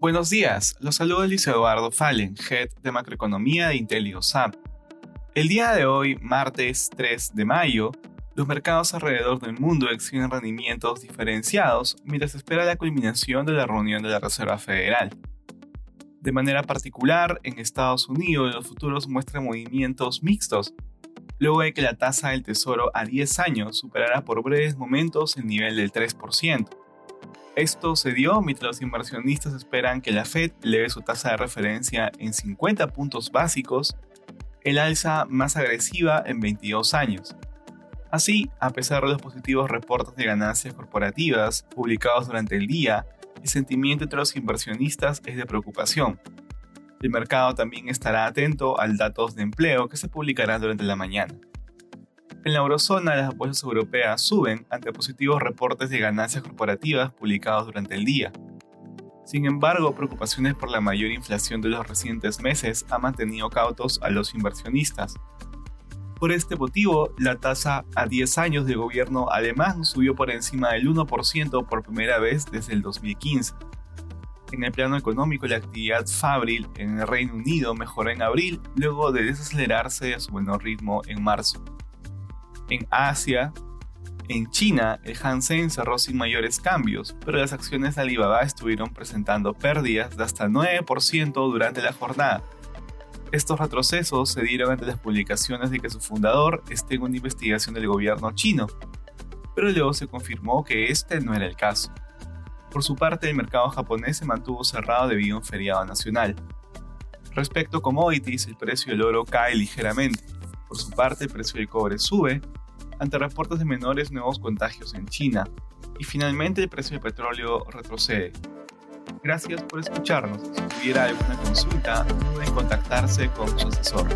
Buenos días, los saluda Luis Eduardo Fallen, Head de Macroeconomía de IntelioSAP. El día de hoy, martes 3 de mayo, los mercados alrededor del mundo exhiben rendimientos diferenciados mientras espera la culminación de la reunión de la Reserva Federal. De manera particular, en Estados Unidos los futuros muestran movimientos mixtos, luego de que la tasa del tesoro a 10 años superara por breves momentos el nivel del 3%. Esto se dio mientras los inversionistas esperan que la Fed eleve su tasa de referencia en 50 puntos básicos, el alza más agresiva en 22 años. Así, a pesar de los positivos reportes de ganancias corporativas publicados durante el día, el sentimiento entre los inversionistas es de preocupación. El mercado también estará atento al datos de empleo que se publicarán durante la mañana. En la eurozona, las bolsas europeas suben ante positivos reportes de ganancias corporativas publicados durante el día. Sin embargo, preocupaciones por la mayor inflación de los recientes meses han mantenido cautos a los inversionistas. Por este motivo, la tasa a 10 años del gobierno alemán subió por encima del 1% por primera vez desde el 2015. En el plano económico, la actividad fabril en el Reino Unido mejoró en abril, luego de desacelerarse a su menor ritmo en marzo. En Asia, en China, el Hansen cerró sin mayores cambios, pero las acciones de Alibaba estuvieron presentando pérdidas de hasta 9% durante la jornada. Estos retrocesos se dieron ante las publicaciones de que su fundador esté en una investigación del gobierno chino, pero luego se confirmó que este no era el caso. Por su parte, el mercado japonés se mantuvo cerrado debido a un feriado nacional. Respecto a commodities, el precio del oro cae ligeramente. Por su parte, el precio del cobre sube ante reportes de menores nuevos contagios en China. Y finalmente el precio del petróleo retrocede. Gracias por escucharnos. Si tuviera alguna consulta, no duden en contactarse con su asesor.